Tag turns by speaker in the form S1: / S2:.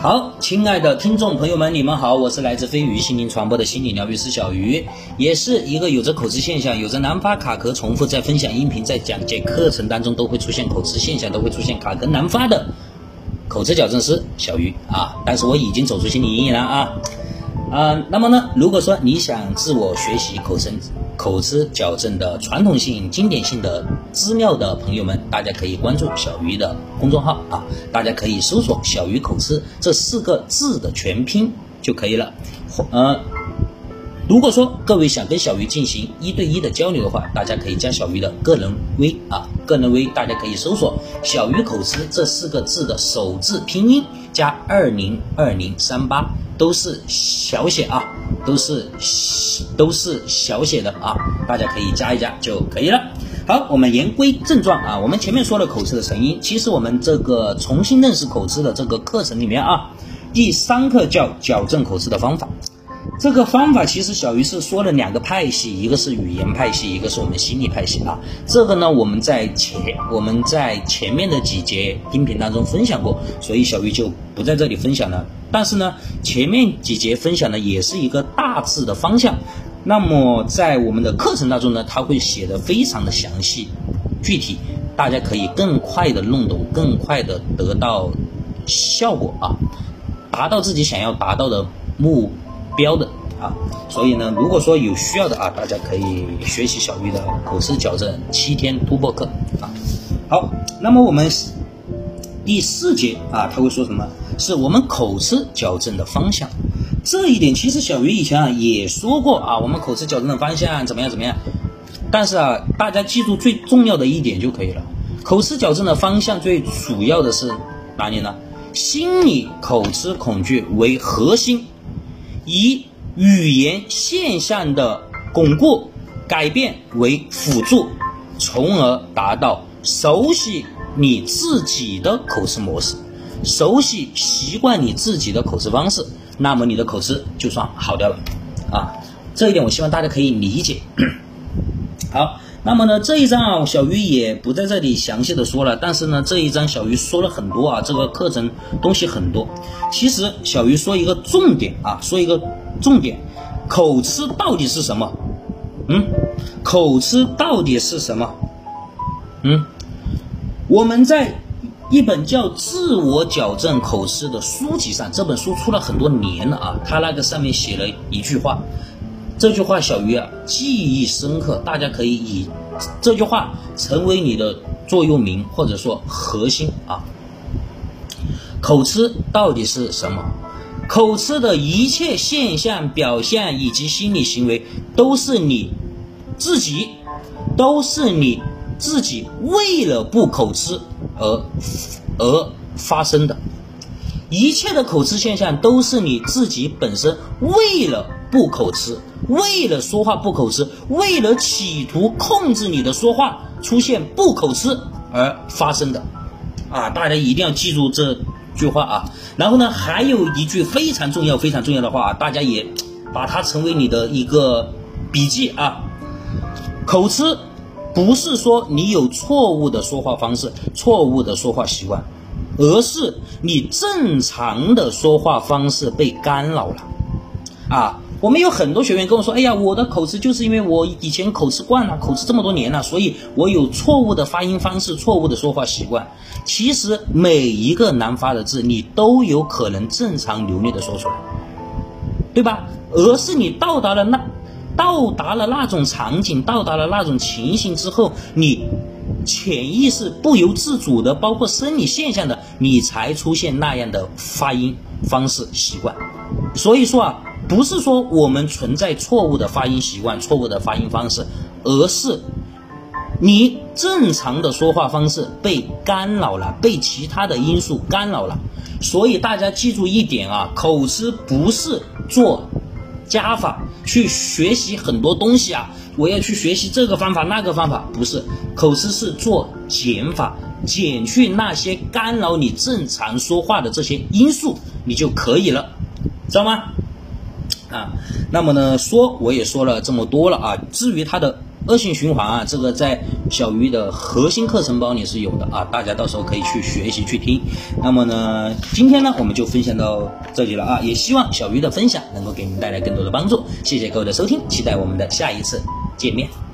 S1: 好，亲爱的听众朋友们，你们好，我是来自飞鱼心灵传播的心理疗愈师小鱼，也是一个有着口吃现象、有着难发卡壳、重复在分享音频、在讲解课程当中都会出现口吃现象、都会出现卡壳难发的口吃矫正师小鱼啊。但是我已经走出心理阴影了啊。啊，那么呢，如果说你想自我学习口吃口吃矫正的传统性、经典性的资料的朋友们，大家可以关注小鱼的公众号啊，大家可以搜索“小鱼口吃”这四个字的全拼就可以了。呃，如果说各位想跟小鱼进行一对一的交流的话，大家可以加小鱼的个人微啊，个人微大家可以搜索“小鱼口吃”这四个字的首字拼音加二零二零三八。都是小写啊，都是都是小写的啊，大家可以加一加就可以了。好，我们言归正传啊，我们前面说了口吃的成因，其实我们这个重新认识口吃的这个课程里面啊，第三课叫矫正口吃的方法。这个方法其实小鱼是说了两个派系，一个是语言派系，一个是我们心理派系啊。这个呢，我们在前我们在前面的几节音频当中分享过，所以小鱼就不在这里分享了。但是呢，前面几节分享的也是一个大致的方向。那么在我们的课程当中呢，它会写的非常的详细、具体，大家可以更快的弄懂，更快的得到效果啊，达到自己想要达到的目。标的啊，所以呢，如果说有需要的啊，大家可以学习小玉的口吃矫正七天突破课啊。好，那么我们第四节啊，他会说什么？是我们口吃矫正的方向。这一点其实小鱼以前啊也说过啊，我们口吃矫正的方向怎么样怎么样。但是啊，大家记住最重要的一点就可以了。口吃矫正的方向最主要的是哪里呢？心理口吃恐惧为核心。以语言现象的巩固、改变为辅助，从而达到熟悉你自己的口吃模式，熟悉习惯你自己的口吃方式，那么你的口吃就算好掉了啊！这一点我希望大家可以理解。好。那么呢，这一章啊，小鱼也不在这里详细的说了。但是呢，这一章小鱼说了很多啊，这个课程东西很多。其实小鱼说一个重点啊，说一个重点，口吃到底是什么？嗯，口吃到底是什么？嗯，我们在一本叫《自我矫正口吃》的书籍上，这本书出了很多年了啊，它那个上面写了一句话。这句话小鱼啊记忆深刻，大家可以以这句话成为你的座右铭或者说核心啊。口吃到底是什么？口吃的一切现象、表现以及心理行为，都是你自己，都是你自己为了不口吃而而发生的。一切的口吃现象都是你自己本身为了不口吃。为了说话不口吃，为了企图控制你的说话出现不口吃而发生的，啊，大家一定要记住这句话啊。然后呢，还有一句非常重要、非常重要的话，大家也把它成为你的一个笔记啊。口吃不是说你有错误的说话方式、错误的说话习惯，而是你正常的说话方式被干扰了，啊。我们有很多学员跟我说：“哎呀，我的口吃就是因为我以前口吃惯了，口吃这么多年了，所以我有错误的发音方式、错误的说话习惯。其实每一个难发的字，你都有可能正常流利的说出来，对吧？而是你到达了那，到达了那种场景，到达了那种情形之后，你潜意识不由自主的，包括生理现象的，你才出现那样的发音方式习惯。所以说啊。”不是说我们存在错误的发音习惯、错误的发音方式，而是你正常的说话方式被干扰了，被其他的因素干扰了。所以大家记住一点啊，口吃不是做加法去学习很多东西啊，我要去学习这个方法那个方法，不是，口吃是做减法，减去那些干扰你正常说话的这些因素，你就可以了，知道吗？啊，那么呢，说我也说了这么多了啊。至于它的恶性循环啊，这个在小鱼的核心课程包里是有的啊，大家到时候可以去学习去听。那么呢，今天呢我们就分享到这里了啊，也希望小鱼的分享能够给您带来更多的帮助。谢谢各位的收听，期待我们的下一次见面。